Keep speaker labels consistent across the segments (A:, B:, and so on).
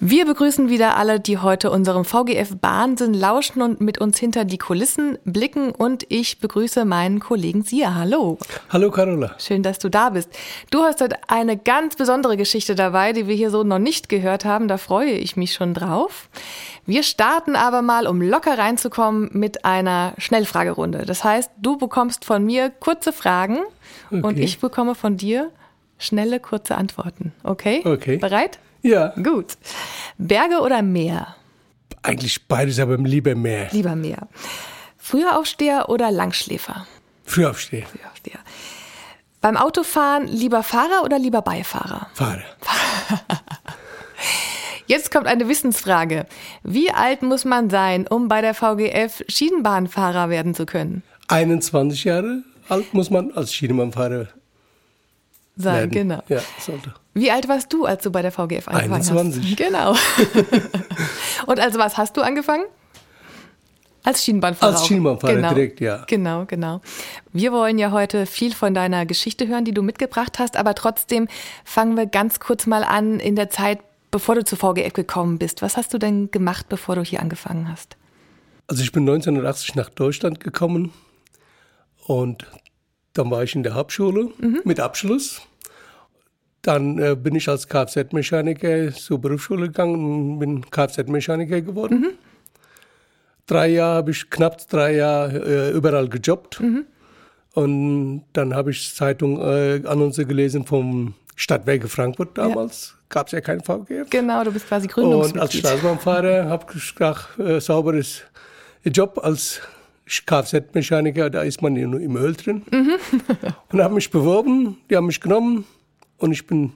A: Wir begrüßen wieder alle, die heute unserem VGF Wahnsinn lauschen und mit uns hinter die Kulissen blicken. Und ich begrüße meinen Kollegen Sia. Hallo.
B: Hallo Carola.
A: Schön, dass du da bist. Du hast heute eine ganz besondere Geschichte dabei, die wir hier so noch nicht gehört haben. Da freue ich mich schon drauf. Wir starten aber mal, um locker reinzukommen, mit einer Schnellfragerunde. Das heißt, du bekommst von mir kurze Fragen okay. und ich bekomme von dir schnelle, kurze Antworten. Okay?
B: Okay.
A: Bereit?
B: Ja.
A: Gut. Berge oder Meer?
B: Eigentlich beides, aber lieber Meer.
A: Lieber Meer. Frühaufsteher oder Langschläfer?
B: Frühaufsteher.
A: Frühaufsteher. Beim Autofahren lieber Fahrer oder lieber Beifahrer?
B: Fahrer.
A: Jetzt kommt eine Wissensfrage. Wie alt muss man sein, um bei der VGF Schienenbahnfahrer werden zu können?
B: 21 Jahre alt muss man als Schienenbahnfahrer
A: sein,
B: werden.
A: genau.
B: Ja, sollte.
A: Wie alt warst du, als du bei der VGF angefangen
B: 21.
A: hast? Genau. Und also was hast du angefangen? Als Schienenbahnfahrer.
B: Als Schienenbahnfahrer
A: genau.
B: direkt, ja.
A: Genau, genau. Wir wollen ja heute viel von deiner Geschichte hören, die du mitgebracht hast, aber trotzdem fangen wir ganz kurz mal an in der Zeit, bevor du zur VGF gekommen bist. Was hast du denn gemacht, bevor du hier angefangen hast?
B: Also ich bin 1980 nach Deutschland gekommen und dann war ich in der Hauptschule mhm. mit Abschluss. Dann äh, bin ich als Kfz-Mechaniker zur Berufsschule gegangen und bin Kfz-Mechaniker geworden. Mhm. Drei Jahre habe ich, knapp drei Jahre äh, überall gejobbt. Mhm. Und dann habe ich Zeitung, äh, Annonce gelesen vom Stadtwerke Frankfurt damals. Ja. Gab es ja kein VGF.
A: Genau, du bist quasi Gründungsmitglied.
B: Und als Straßenbahnfahrer habe ich gedacht, äh, sauberes Job als Kfz-Mechaniker, da ist man nur im Öl drin. Mhm. und habe mich beworben, die haben mich genommen und ich bin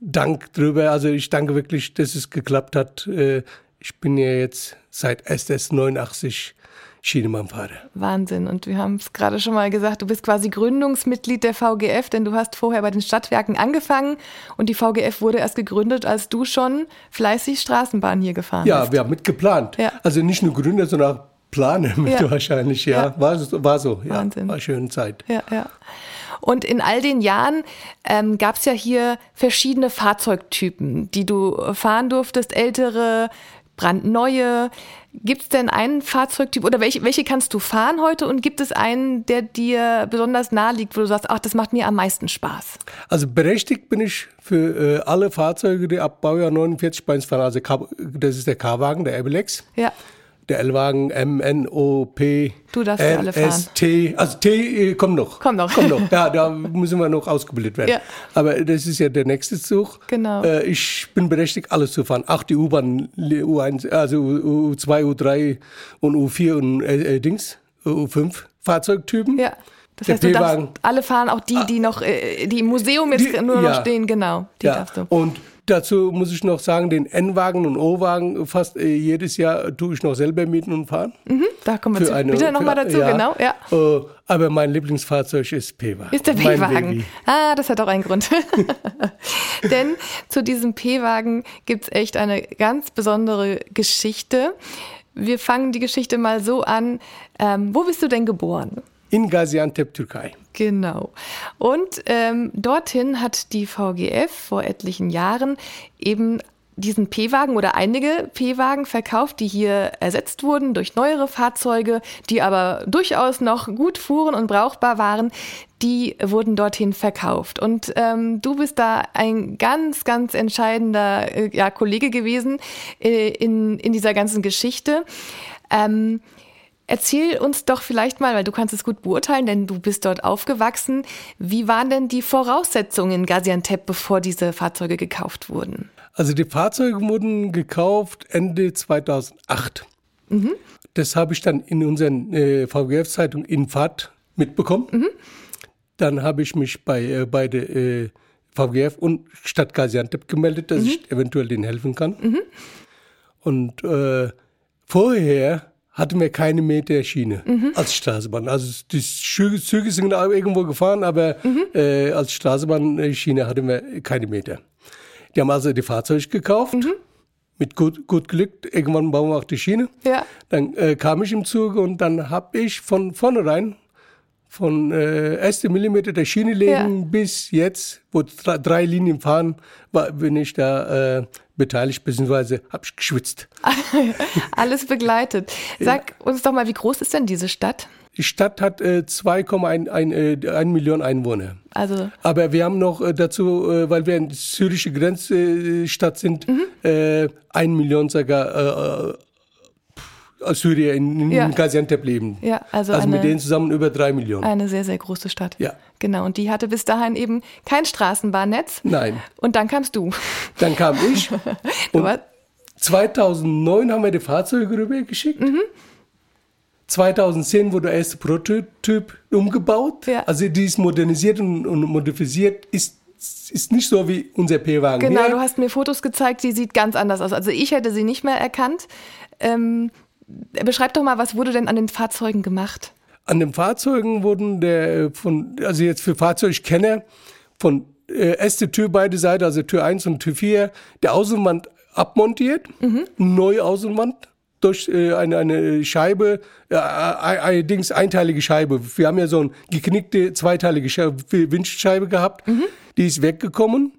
B: dank drüber, also ich danke wirklich, dass es geklappt hat. Äh, ich bin ja jetzt seit SS 89 Schienenbahnfahrer.
A: Wahnsinn. Und wir haben es gerade schon mal gesagt, du bist quasi Gründungsmitglied der VGF, denn du hast vorher bei den Stadtwerken angefangen und die VGF wurde erst gegründet, als du schon fleißig Straßenbahn hier gefahren
B: ja,
A: bist.
B: Ja, wir haben mitgeplant. Ja. Also nicht nur Gründer, sondern auch Planer mit ja. wahrscheinlich, ja. ja. War, war so, ja.
A: Wahnsinn.
B: War eine schöne Zeit.
A: Ja, ja. Und in all den Jahren ähm, gab es ja hier verschiedene Fahrzeugtypen, die du fahren durftest, ältere, brandneue. Gibt es denn einen Fahrzeugtyp oder welche, welche kannst du fahren heute und gibt es einen, der dir besonders nahe liegt, wo du sagst, ach, das macht mir am meisten Spaß?
B: Also berechtigt bin ich für äh, alle Fahrzeuge, die ab Baujahr 49 bei uns fahren. Also das ist der K-Wagen, der Abilex.
A: Ja
B: der L-Wagen M, N, O, P,
A: du darfst L, alle fahren. S,
B: T. Also T äh, kommt noch.
A: Kommt noch.
B: Kommt noch. Ja, da müssen wir noch ausgebildet werden. Ja. Aber das ist ja der nächste Zug.
A: Genau.
B: Äh, ich bin berechtigt, alles zu fahren. Auch die U-Bahn, U1, also U2, U3 und U4 und äh, Dings, U5 Fahrzeugtypen.
A: Ja. Das heißt, du darfst alle fahren, auch die, die noch, äh, die im Museum jetzt die, nur noch ja. stehen, genau. Die
B: ja.
A: darfst du.
B: Und Dazu muss ich noch sagen, den N-Wagen und O-Wagen fast äh, jedes Jahr tue ich noch selber mieten und fahren.
A: Mhm, da kommen wir zu, eine, bitte nochmal dazu, ja, genau. Ja.
B: Äh, aber mein Lieblingsfahrzeug ist P-Wagen.
A: Ist der P-Wagen. Ah, das hat auch einen Grund. Denn zu diesem P-Wagen gibt es echt eine ganz besondere Geschichte. Wir fangen die Geschichte mal so an. Ähm, wo bist du denn geboren?
B: In Gaziantep, Türkei.
A: Genau. Und ähm, dorthin hat die VGF vor etlichen Jahren eben diesen P-Wagen oder einige P-Wagen verkauft, die hier ersetzt wurden durch neuere Fahrzeuge, die aber durchaus noch gut fuhren und brauchbar waren. Die wurden dorthin verkauft. Und ähm, du bist da ein ganz, ganz entscheidender äh, ja, Kollege gewesen äh, in, in dieser ganzen Geschichte. Ähm, Erzähl uns doch vielleicht mal, weil du kannst es gut beurteilen, denn du bist dort aufgewachsen. Wie waren denn die Voraussetzungen in Gaziantep, bevor diese Fahrzeuge gekauft wurden?
B: Also die Fahrzeuge wurden gekauft Ende 2008. Mhm. Das habe ich dann in unserer äh, VGF-Zeitung Infat mitbekommen. Mhm. Dann habe ich mich bei, äh, bei der äh, VGF und Stadt Gaziantep gemeldet, dass mhm. ich eventuell denen helfen kann. Mhm. Und äh, vorher hatten wir keine Meterschiene mhm. als Straßenbahn. Also die Züge sind auch irgendwo gefahren, aber mhm. äh, als Straßenbahnschiene hatten wir keine Meter. Die haben also die Fahrzeuge gekauft. Mhm. Mit gut, gut Glück, irgendwann bauen wir auch die Schiene.
A: Ja.
B: Dann äh, kam ich im Zug und dann habe ich von vornherein von äh, ersten Millimeter der Schiene legen
A: Ja.
B: bis jetzt, wo drei, drei Linien fahren, war, bin ich da äh, beteiligt, beziehungsweise habe ich geschwitzt.
A: Alles begleitet. Sag uns doch mal, wie groß ist denn diese Stadt?
B: Die Stadt hat äh, 2,1 ein, äh, ein Million Einwohner.
A: Also,
B: Aber wir haben noch äh, dazu, äh, weil wir eine syrische Grenzstadt sind,
A: Mhm.
B: äh, ein Million sogar Syrier in,
A: Ja.
B: Gaziantep leben.
A: ja, also,
B: Also mit
A: eine,
B: denen zusammen über drei Millionen.
A: eine sehr, sehr große Stadt.
B: Ja.
A: Genau, und die hatte bis dahin eben kein Straßenbahnnetz.
B: Nein.
A: Und dann kamst du.
B: Dann kam ich und
A: warst,
B: 2009 haben wir die Fahrzeuge rübergeschickt.
A: Mhm.
B: 2010 wurde der erste Prototyp umgebaut.
A: Ja.
B: Also die ist modernisiert und, und modifiziert. Ist, ist nicht so wie unser P-Wagen
A: genau,
B: hier.
A: du hast mir Fotos gezeigt, die sieht ganz anders aus. Also ich hätte sie nicht mehr erkannt. Ähm, beschreib doch mal, was wurde denn an den Fahrzeugen gemacht?
B: An den Fahrzeugen wurden der von, also jetzt für Fahrzeugkenner, von äh, erste Tür beide Seiten, also Tür 1 und Tür 4, der Außenwand abmontiert, neue Außenwand durch äh, eine, eine Scheibe, äh, allerdings einteilige Scheibe. Wir haben ja so eine geknickte zweiteilige Scheibe, Windschutzscheibe gehabt, die ist weggekommen.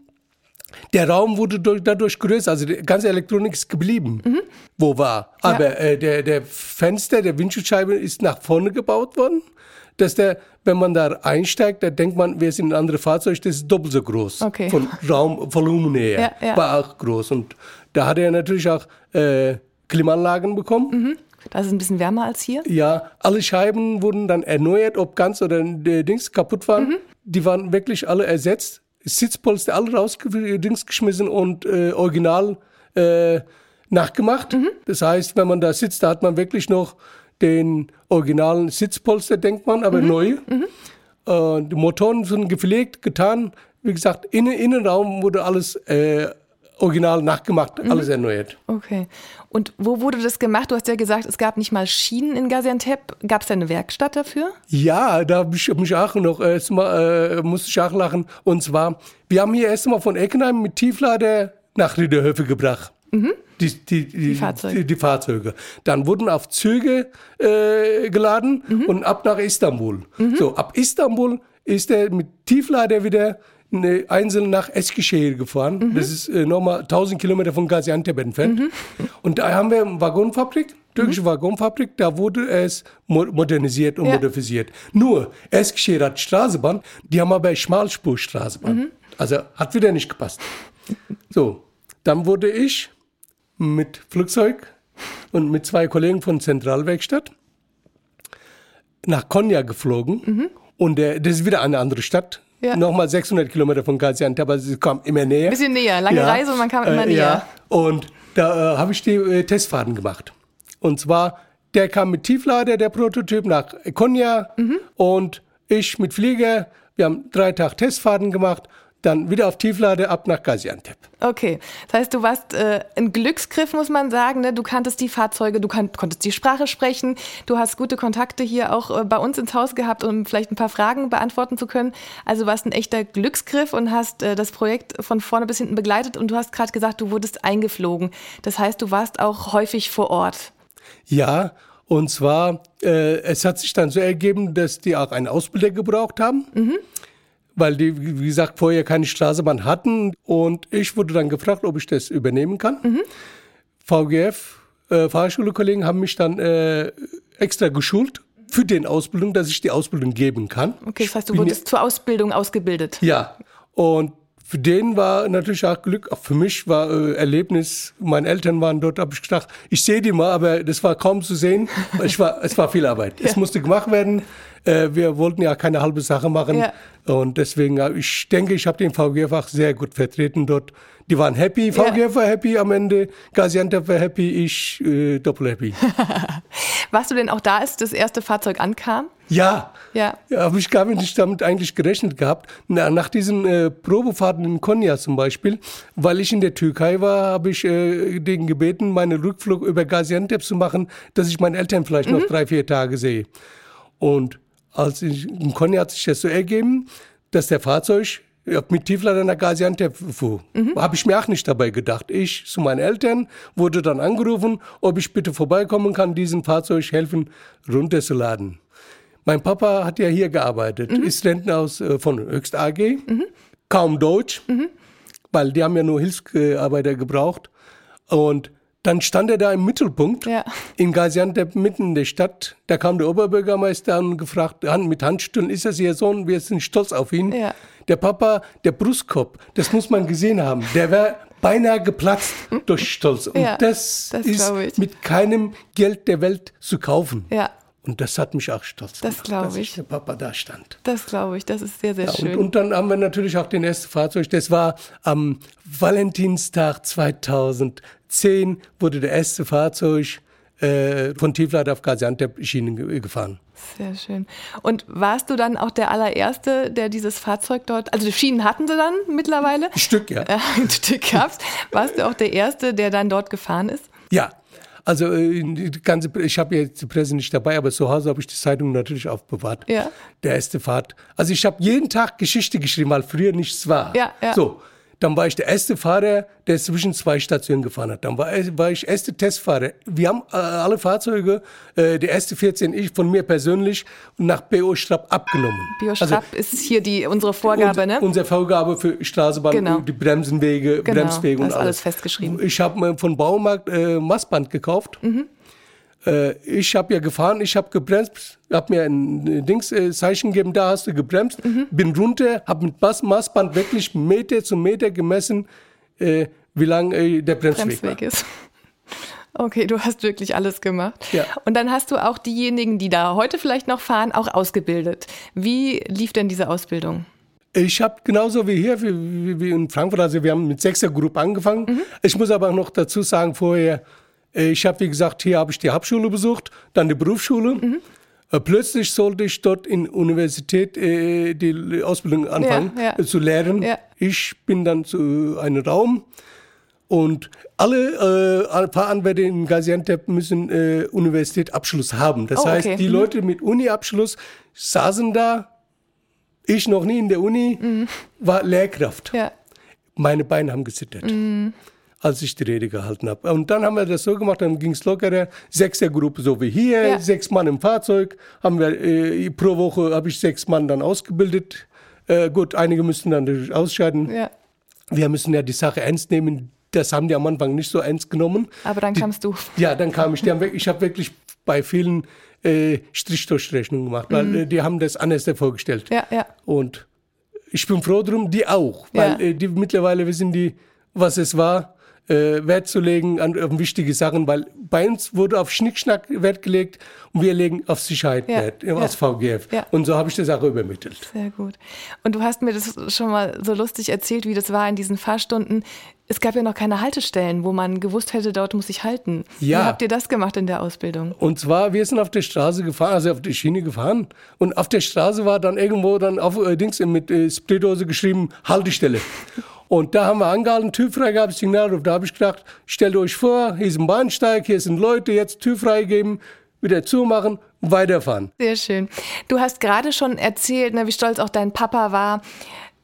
B: Der Raum wurde durch, dadurch größer, also die ganze Elektronik ist geblieben, wo war. Aber äh, der, der Fenster der Windschutzscheibe ist nach vorne gebaut worden, dass der, wenn man da einsteigt, da denkt man, wir sind ein anderes Fahrzeug, das ist doppelt so groß.
A: Okay.
B: Von Raumvolumen her.
A: Ja, ja.
B: War auch groß. Und da hat er natürlich auch äh, Klimaanlagen bekommen.
A: Das ist ein bisschen wärmer als hier.
B: Ja, alle Scheiben wurden dann erneuert, ob ganz oder äh, Dings kaputt waren. Die waren wirklich alle ersetzt. Sitzpolster alle rausgeschmissen und äh, original äh, nachgemacht. Das heißt, wenn man da sitzt, da hat man wirklich noch den originalen Sitzpolster, denkt man, aber neu. Äh, die Motoren sind gepflegt, getan. Wie gesagt, innen, Innenraum wurde alles äh, original nachgemacht, alles erneuert.
A: Okay. Und wo wurde das gemacht? Du hast ja gesagt, es gab nicht mal Schienen in Gaziantep. Gab es da eine Werkstatt dafür?
B: Ja, da hab ich mich auch noch erstmal äh, musste ich auch lachen. Und zwar, wir haben hier erstmal von Eckenheim mit Tieflader nach Riederhöfe gebracht. Die, die, die,
A: Fahrzeuge.
B: Die, die Fahrzeuge. Dann wurden auf Züge äh, geladen und ab nach Istanbul. So, ab Istanbul ist er mit Tieflader wieder eine, einzeln nach Eskişehir gefahren. Das ist äh, nochmal 1000 Kilometer von Gaziantep entfernt. Und da haben wir eine Waggonfabrik, türkische Waggonfabrik, da wurde es mo modernisiert und
A: Ja.
B: modernisiert. Nur, Eskişehir hat Straßenbahn, die haben aber Schmalspurstraßenbahn. Also hat wieder nicht gepasst. So, dann wurde ich mit Flugzeug und mit zwei Kollegen von Zentralwerkstatt nach Konya geflogen. Und der, das ist wieder eine andere Stadt.
A: Ja.
B: Nochmal 600 Kilometer von Gaziantep, aber sie kam immer näher.
A: Bisschen näher, lange Reise und man kam immer
B: äh,
A: näher.
B: Ja. Und da äh, habe ich die äh, Testfahrten gemacht. Und zwar, der kam mit Tieflader, der Prototyp, nach Konya
A: Mhm.
B: und ich mit Flieger. Wir haben drei Tage Testfahrten gemacht, dann wieder auf Tieflader ab nach Gaziantep.
A: Okay. Das heißt, du warst äh, ein Glücksgriff, muss man sagen. Ne? Du kanntest die Fahrzeuge, du kan konntest die Sprache sprechen. Du hast gute Kontakte hier auch äh, bei uns ins Haus gehabt, um vielleicht ein paar Fragen beantworten zu können. Also warst ein echter Glücksgriff und hast äh, das Projekt von vorne bis hinten begleitet. Und du hast gerade gesagt, du wurdest eingeflogen. Das heißt, du warst auch häufig vor Ort.
B: Ja, und zwar, äh, es hat sich dann so ergeben, dass die auch einen Ausbilder gebraucht haben, weil die, wie gesagt, vorher keine Straßenbahn hatten. Und ich wurde dann gefragt, ob ich das übernehmen kann. VGF, äh, Fahrschule-Kollegen haben mich dann äh, extra geschult für den Ausbildung, dass ich die Ausbildung geben kann.
A: Okay, das heißt, du wurdest zur Ausbildung ausgebildet.
B: Ja, und für den war natürlich auch Glück, auch für mich war äh, Erlebnis. Meine Eltern waren dort, habe ich gedacht, ich sehe die mal, aber das war kaum zu sehen. Ich war, es war viel Arbeit. Es musste gemacht werden. Äh, wir wollten ja keine halbe Sache machen.
A: Ja.
B: Und deswegen, äh, ich denke, ich habe den VGF auch sehr gut vertreten dort. Die waren happy, VGF war happy am Ende, Gaziantep war happy, ich äh, doppelt happy.
A: Warst du denn auch da, als das erste Fahrzeug ankam?
B: Ja,
A: Ja.
B: Ja, habe ich gar nicht damit eigentlich gerechnet gehabt. Na, nach diesen äh, Probefahrten in Konya zum Beispiel, weil ich in der Türkei war, habe ich äh, den gebeten, meinen Rückflug über Gaziantep zu machen, dass ich meine Eltern vielleicht noch drei, vier Tage sehe. Und als ich in Konya hat sich das so ergeben, dass der Fahrzeug ja, mit Tieflader nach Gaziantep fuhr. Habe ich mir auch nicht dabei gedacht. Ich zu meinen Eltern wurde dann angerufen, ob ich bitte vorbeikommen kann, diesem Fahrzeug helfen, runterzuladen. Mein Papa hat ja hier gearbeitet, mhm. ist Rentner aus, äh, von Höchst AG, mhm. kaum Deutsch, mhm. weil die haben ja nur Hilfsarbeiter gebraucht. Und dann stand er da im Mittelpunkt ja. in Gaziantep, mitten in der Stadt. Da kam der Oberbürgermeister und gefragt, mit Handstühlen, ist das Ihr Sohn? Wir sind stolz auf ihn. Ja. Der Papa, der Brustkorb, das muss man gesehen haben. Der wäre beinahe geplatzt durch Stolz. Und ja, das, das ist mit keinem Geld der Welt zu kaufen. Ja. Und das hat mich auch stolz
A: das
B: gemacht,
A: dass ich.
B: der Papa da stand.
A: Das glaube ich, das ist sehr, sehr ja, schön.
B: Und, und, dann haben wir natürlich auch den ersten Fahrzeug. Das war am Valentinstag 2010 wurde der erste Fahrzeug äh, von Tieflad auf Gaziantep Schienen gefahren.
A: Sehr schön. Und warst du dann auch der allererste, der dieses Fahrzeug dort, also die Schienen hatten sie dann mittlerweile?
B: Ein Stück, ja.
A: ein Stück gab's. Warst du auch der erste, der dann dort gefahren ist?
B: Ja, also äh, die ganze, ich habe jetzt die Presse nicht dabei, aber zu Hause habe ich die Zeitung natürlich aufbewahrt. Ja. Der erste Fahrt. Also ich habe jeden Tag Geschichte geschrieben, weil früher nichts war. Ja, ja. So. Dann war ich der erste Fahrer, der zwischen zwei Stationen gefahren hat. Dann war, war ich erste Testfahrer. Wir haben äh, alle Fahrzeuge, äh, die erste 14 ich von mir persönlich nach BO Strapp abgenommen.
A: BO Strapp also, ist hier die unsere Vorgabe,
B: und,
A: ne?
B: Unsere Vorgabe für Straßenbahn, genau. die Bremsenwege, genau, Bremswege und alles.
A: alles festgeschrieben.
B: Ich habe mir von Baumarkt äh, Maßband gekauft. Mhm äh, ich habe ja gefahren, ich habe gebremst, habe mir ein äh, Dings äh, Zeichen gegeben, da hast du gebremst, mhm. bin runter, habe mit Maß, Maßband wirklich Meter zu Meter gemessen, äh, wie lang äh, der Bremsweg, Bremsweg ist.
A: Okay, du hast wirklich alles gemacht. Ja. Und dann hast du auch diejenigen, die da heute vielleicht noch fahren, auch ausgebildet. Wie lief denn diese Ausbildung?
B: Ich habe genauso wie hier, wie, wie, in Frankfurt, also wir haben mit sechser Gruppe angefangen. Mhm. Ich muss aber noch dazu sagen, vorher, ich habe, wie gesagt, hier habe ich die Hauptschule besucht, dann die Berufsschule. Mhm. Äh, plötzlich sollte ich dort in Universität äh, die Ausbildung anfangen ja, ja. zu lehren. Ja. Ich bin dann zu einem Raum und alle äh, Fahranwärter in Gaziantep müssen äh, Universitätsabschluss haben. Das oh, heißt, die mhm. Leute mit Uni-Abschluss saßen da. Ich noch nie in der Uni, mhm. war Lehrkraft. Meine Beine haben gezittert. Mhm als ich die Rede gehalten habe. Und dann haben wir das so gemacht, dann ging es lockerer. Sechsergruppe, so wie hier, ja. sechs Mann im Fahrzeug. Haben wir, äh, pro Woche habe ich sechs Mann dann ausgebildet. Äh, gut, einige müssten dann ausscheiden. Ja. Wir müssen ja die Sache ernst nehmen. Das haben die am Anfang nicht so ernst genommen.
A: Aber dann
B: die,
A: kamst du.
B: Ja, dann kam ich. Die haben, ich habe wirklich bei vielen äh, Strichdurchrechnungen gemacht, weil mhm. äh, die haben das anders vorgestellt. Ja, ja. Und ich bin froh drum, die auch, weil ja. äh, die mittlerweile wissen die, was es war äh, Wert zu legen an, an wichtige Sachen, weil bei uns wurde auf Schnickschnack Wert gelegt und wir legen auf Sicherheit ja, Wert ja, als VGF. Ja. Und so habe ich das auch übermittelt.
A: Sehr gut. Und du hast mir das schon mal so lustig erzählt, wie das war in diesen Fahrstunden. Es gab ja noch keine Haltestellen, wo man gewusst hätte, dort muss ich halten. Ja. Wie habt ihr das gemacht in der Ausbildung?
B: Und zwar, wir sind auf der Straße gefahren, also auf der Schiene gefahren. Und auf der Straße war dann irgendwo dann auf äh, Dings mit äh, Spraydose geschrieben, Haltestelle. Und da haben wir angehalten, Tür freigab, Signal, da habe ich gedacht, stellt euch vor, hier ist ein Bahnsteig, hier sind Leute, jetzt Tür freigeben, wieder zumachen, weiterfahren.
A: Sehr schön. Du hast gerade schon erzählt, ne, wie stolz auch dein Papa war.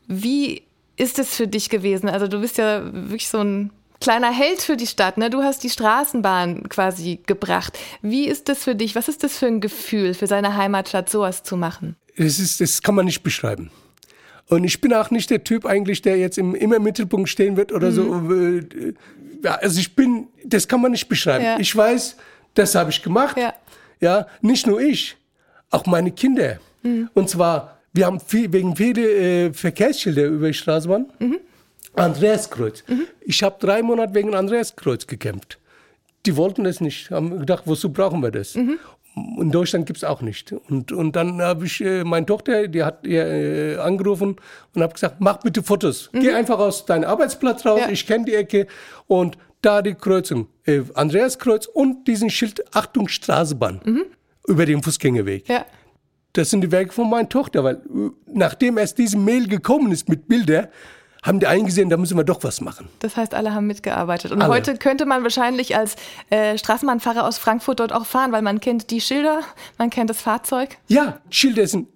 A: Wie ist es für dich gewesen? Also du bist ja wirklich so ein kleiner Held für die Stadt. Ne? Du hast die Straßenbahn quasi gebracht. Wie ist das für dich? Was ist das für ein Gefühl, für seine Heimatstadt sowas zu machen?
B: Das, ist, das kann man nicht beschreiben. Und ich bin auch nicht der Typ eigentlich, der jetzt im, immer im Mittelpunkt stehen wird oder mhm. so. Äh, ja, also ich bin, das kann man nicht beschreiben. Ja. Ich weiß, das habe ich gemacht. Ja. ja, nicht nur ich, auch meine Kinder. Mhm. Und zwar, wir haben viel, wegen viele äh, Verkehrsschilder über die Straßenbahn. Mhm. Andreaskreuz. Mhm. Ich habe drei Monate wegen Andreaskreuz gekämpft. Die wollten das nicht, haben gedacht, wozu brauchen wir das? Mhm in Deutschland gibt es auch nicht. Und, und dann habe ich äh, meine Tochter, die hat ihr äh, angerufen und habe gesagt, mach bitte Fotos. Mhm. Geh einfach aus deinem Arbeitsplatz raus, ja. ich kenne die Ecke. Und da die Kreuzung, äh, Andreaskreuz und diesen Schild Achtung Straßenbahn mhm. über den Fußgängerweg. Ja. Das sind die Werke von meiner Tochter, weil äh, nachdem erst diese Mail gekommen ist mit Bildern, haben die eingesehen, da müssen wir doch was machen.
A: Das heißt, alle haben mitgearbeitet. Und alle. heute könnte man wahrscheinlich als äh, Straßenbahnfahrer aus Frankfurt dort auch fahren, weil man kennt die Schilder, man kennt das Fahrzeug.
B: Ja, Schilder sind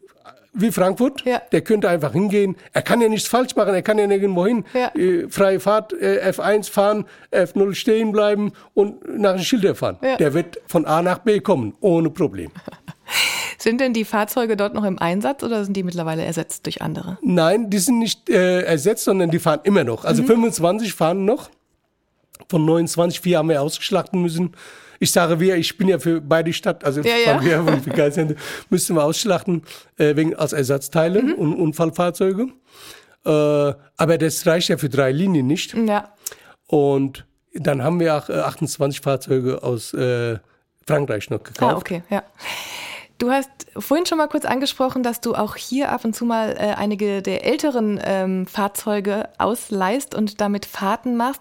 B: wie Frankfurt. Ja. Der könnte einfach hingehen. Er kann ja nichts falsch machen, er kann ja nirgendwo hin. Ja. Äh, freie Fahrt, äh, F1 fahren, F0 stehen bleiben und nach den Schilder fahren. Ja. Der wird von A nach B kommen, ohne Problem.
A: Sind denn die Fahrzeuge dort noch im Einsatz oder sind die mittlerweile ersetzt durch andere?
B: Nein, die sind nicht äh, ersetzt, sondern die fahren immer noch. Also mhm. 25 fahren noch. Von 29, vier haben wir ausgeschlachten müssen. Ich sage wir, ich bin ja für beide Stadt, also
A: ja, ja.
B: wir für müssten wir ausschlachten äh, wegen als Ersatzteile mhm. und Unfallfahrzeuge. Äh, aber das reicht ja für drei Linien nicht.
A: Ja.
B: Und dann haben wir auch 28 äh, Fahrzeuge aus äh, Frankreich noch gekauft.
A: Ah, okay, ja. Du hast vorhin schon mal kurz angesprochen, dass du auch hier ab und zu mal äh, einige der älteren ähm, Fahrzeuge ausleihst und damit Fahrten machst.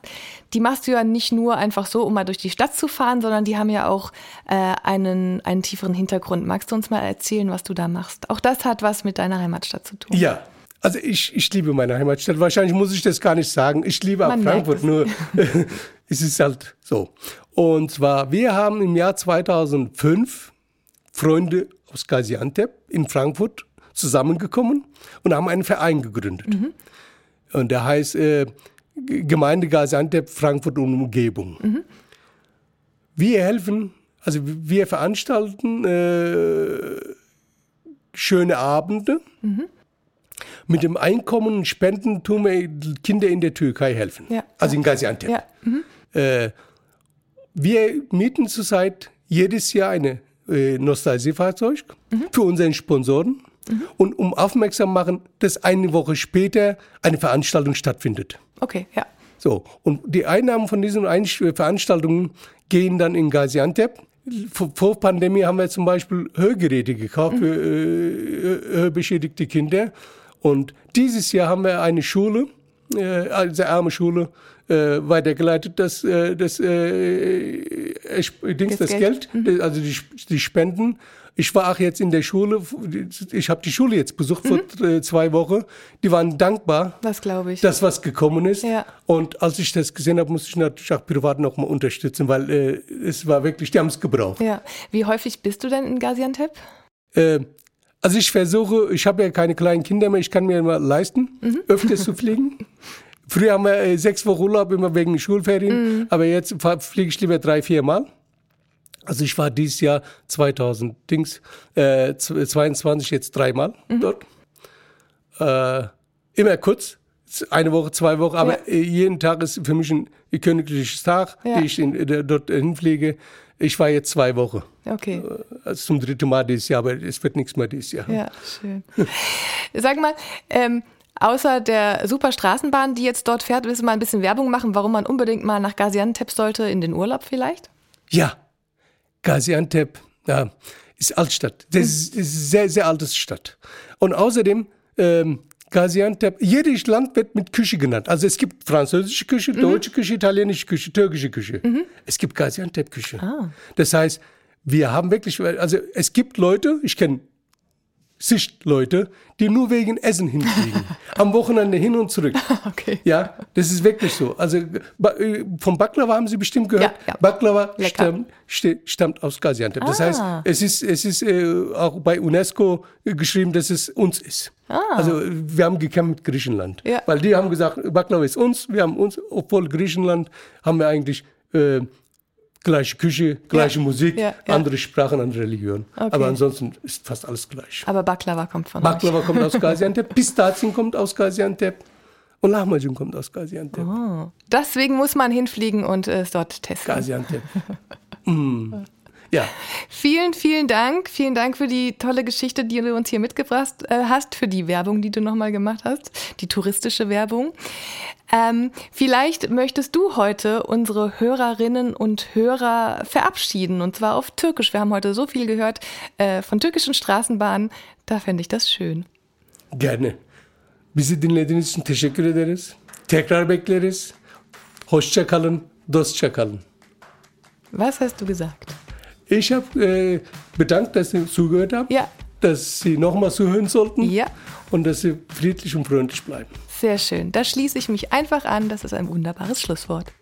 A: Die machst du ja nicht nur einfach so, um mal durch die Stadt zu fahren, sondern die haben ja auch äh, einen, einen tieferen Hintergrund. Magst du uns mal erzählen, was du da machst? Auch das hat was mit deiner Heimatstadt zu tun.
B: Ja, also ich, ich liebe meine Heimatstadt. Wahrscheinlich muss ich das gar nicht sagen. Ich liebe auch Frankfurt, nur es ist halt so. Und zwar, wir haben im Jahr 2005 Freunde aus Gaziantep in Frankfurt zusammengekommen und haben einen Verein gegründet. Mhm. Und der heißt äh, Gemeinde Gaziantep Frankfurt und Umgebung. Mhm. Wir helfen, also wir veranstalten äh, schöne Abende. Mhm. Mit dem Einkommen und Spenden tun wir Kinder in der Türkei helfen. Ja. Also in Gaziantep. Ja. Mhm. Äh, wir mieten zurzeit jedes Jahr eine äh, Nostalgiefahrzeug mhm. für unseren Sponsoren mhm. und um aufmerksam machen, dass eine Woche später eine Veranstaltung stattfindet.
A: Okay, ja.
B: So, und die Einnahmen von diesen Veranstaltungen gehen dann in Gaziantep. Vor Pandemie haben wir zum Beispiel Hörgeräte gekauft mhm. für äh, hörbeschädigte Kinder. Und dieses Jahr haben wir eine Schule, äh, also arme Schule, äh, weitergeleitet, das, äh, das, äh, Dings, das, das Geld, Geld mhm. also die, die Spenden. Ich war auch jetzt in der Schule, ich habe die Schule jetzt besucht mhm. vor äh, zwei Wochen. Die waren dankbar,
A: das glaube ich,
B: dass was gekommen ist. Ja. Und als ich das gesehen habe, musste ich natürlich auch privat noch mal unterstützen, weil äh, es war wirklich, die haben es gebraucht.
A: Ja. Wie häufig bist du denn in Gaziantep?
B: Äh, also ich versuche, ich habe ja keine kleinen Kinder mehr, ich kann mir immer leisten, mhm. öfters zu fliegen. Früher haben wir äh, sechs Wochen Urlaub immer wegen Schulferien, mhm. aber jetzt fliege ich lieber drei, vier Mal. Also ich war dieses Jahr 2000 Dings, äh, 22 jetzt dreimal mhm. dort. Äh, immer kurz, eine Woche, zwei Wochen, aber ja. Äh, jeden Tag ist für mich ein königliches Tag, ja. die ich in, äh, dort hinfliege. Ich war jetzt zwei Wochen.
A: Okay.
B: Also zum dritten Mal dieses Jahr, aber es wird nichts mehr dieses Jahr.
A: Ja, schön. Sag mal, ähm, außer der super Straßenbahn, die jetzt dort fährt, willst du mal ein bisschen Werbung machen, warum man unbedingt mal nach Gaziantep sollte, in den Urlaub vielleicht?
B: Ja, Gaziantep ja, ist Altstadt. Das ist, eine sehr, sehr alte Stadt. Und außerdem, ähm, Gaziantep, jedes Land wird mit Küche genannt. Also es gibt französische Küche, mhm. deutsche Küche, italienische Küche, türkische Küche. Mhm. Es gibt Gaziantep-Küche. Ah. Das heißt, wir haben wirklich, also es gibt Leute, ich kenne Sichtleute, die nur wegen Essen hinfliegen. Am Wochenende hin und zurück.
A: Okay.
B: Ja, das ist wirklich so. Also äh, vom Baklava haben Sie bestimmt gehört. Ja, ja. Baklava stammt, stammt, aus Gaziantep. Ah. Das heißt, es ist, es ist äh, auch bei UNESCO geschrieben, dass es uns ist. Ah. Also wir haben gekämpft mit Griechenland. Ja. Weil die haben gesagt, Baklava ist uns, wir haben uns, obwohl Griechenland haben wir eigentlich äh, gleiche Küche, gleiche ja, Musik, ja, ja. andere Sprachen, andere Religion. Okay. Aber ansonsten ist fast alles gleich.
A: Aber Baklava kommt von
B: Baklava euch. kommt aus Gaziantep, Pistazien kommt aus Gaziantep und Lahmacun kommt aus Gaziantep.
A: Oh. Deswegen muss man hinfliegen und es dort testen.
B: Gaziantep. mm. Ja.
A: Vielen, vielen Dank. Vielen Dank für die tolle Geschichte, die du uns hier mitgebracht äh, hast, für die Werbung, die du nochmal gemacht hast, die touristische Werbung. Ähm, vielleicht möchtest du heute unsere Hörerinnen und Hörer verabschieden, und zwar auf Türkisch. Wir haben heute so viel gehört äh, von türkischen Straßenbahnen. Da fände ich das schön.
B: Gerne. Bizi dinlediğiniz için teşekkür ederiz. Tekrar bekleriz. Hoşça kalın, dostça kalın.
A: Was hast du gesagt?
B: Ich habe äh, bedankt, dass Sie zugehört haben,
A: ja.
B: dass Sie nochmal zuhören sollten
A: ja.
B: und dass Sie friedlich und freundlich bleiben.
A: Sehr schön. Da schließe ich mich einfach an. Das ist ein wunderbares Schlusswort.